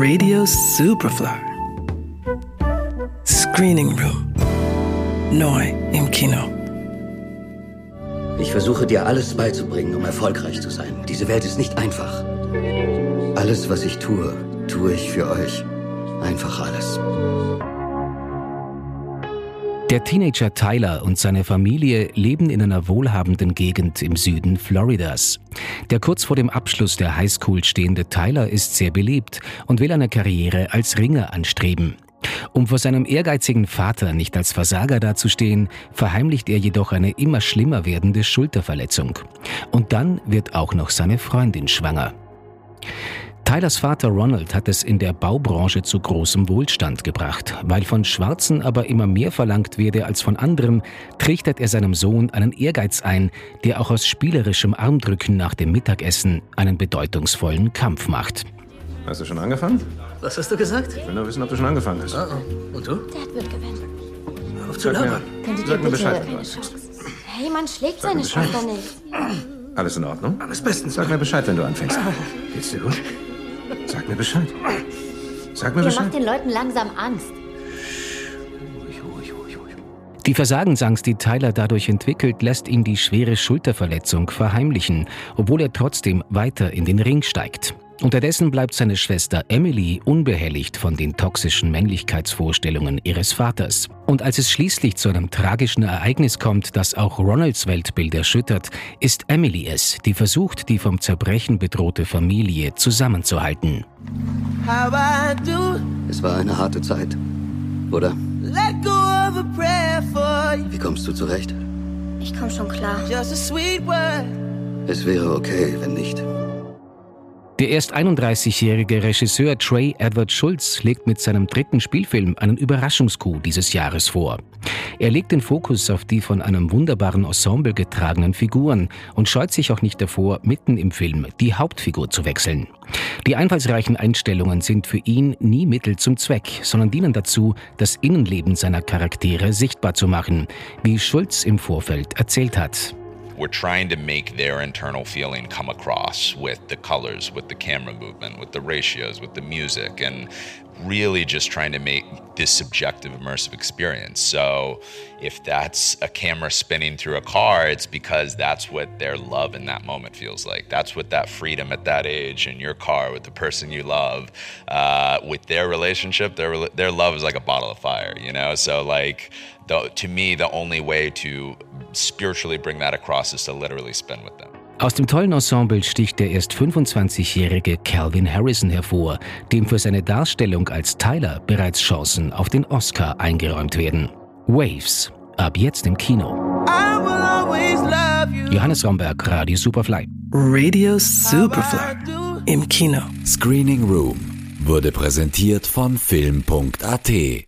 Radio Superfly. Screening Room. Neu im Kino. Ich versuche dir alles beizubringen, um erfolgreich zu sein. Diese Welt ist nicht einfach. Alles, was ich tue, tue ich für euch. Einfach alles. Der Teenager Tyler und seine Familie leben in einer wohlhabenden Gegend im Süden Floridas. Der kurz vor dem Abschluss der Highschool stehende Tyler ist sehr beliebt und will eine Karriere als Ringer anstreben. Um vor seinem ehrgeizigen Vater nicht als Versager dazustehen, verheimlicht er jedoch eine immer schlimmer werdende Schulterverletzung. Und dann wird auch noch seine Freundin schwanger. Tylers Vater Ronald hat es in der Baubranche zu großem Wohlstand gebracht. Weil von Schwarzen aber immer mehr verlangt werde als von anderen, trichtert er seinem Sohn einen Ehrgeiz ein, der auch aus spielerischem Armdrücken nach dem Mittagessen einen bedeutungsvollen Kampf macht. Hast du schon angefangen? Was hast du gesagt? Ich will nur wissen, ob du schon angefangen hast. Ah, oh. Und du? Dad wird gewinnen. Hör auf zu labern. Sag mir. Bescheid, wenn du anfängst. Hey, man schlägt seine. Schwester nicht. Alles in Ordnung? Alles bestens. Sag mir Bescheid, wenn du anfängst. Geht's dir gut? Sag mir Bescheid. Sag mir Ihr Bescheid. macht den Leuten langsam Angst. Die Versagensangst, die Tyler dadurch entwickelt, lässt ihn die schwere Schulterverletzung verheimlichen, obwohl er trotzdem weiter in den Ring steigt. Unterdessen bleibt seine Schwester Emily unbehelligt von den toxischen Männlichkeitsvorstellungen ihres Vaters. Und als es schließlich zu einem tragischen Ereignis kommt, das auch Ronalds Weltbild erschüttert, ist Emily es, die versucht, die vom Zerbrechen bedrohte Familie zusammenzuhalten. How I do Es war eine harte Zeit, oder? let go of a prayer for you. Wie kommst du zurecht? Ich komm schon klar. Just a sweet word. Es wäre okay, wenn nicht. Der erst 31-jährige Regisseur Trey Edward Schulz legt mit seinem dritten Spielfilm einen Überraschungscoup dieses Jahres vor. Er legt den Fokus auf die von einem wunderbaren Ensemble getragenen Figuren und scheut sich auch nicht davor, mitten im Film die Hauptfigur zu wechseln. Die einfallsreichen Einstellungen sind für ihn nie Mittel zum Zweck, sondern dienen dazu, das Innenleben seiner Charaktere sichtbar zu machen, wie Schulz im Vorfeld erzählt hat. We're trying to make their internal feeling come across with the colors, with the camera movement, with the ratios, with the music, and really just trying to make this subjective immersive experience. So if that's a camera spinning through a car, it's because that's what their love in that moment feels like. That's what that freedom at that age in your car with the person you love, uh, with their relationship, their their love is like a bottle of fire, you know. So like, the, to me, the only way to spiritually bring that across is to literally spin with them. Aus dem tollen Ensemble sticht der erst 25-jährige Calvin Harrison hervor, dem für seine Darstellung als Tyler bereits Chancen auf den Oscar eingeräumt werden. Waves, ab jetzt im Kino. I will always love you. Johannes Romberg, Radio Superfly. Radio Superfly. Im Kino. Screening Room wurde präsentiert von Film.at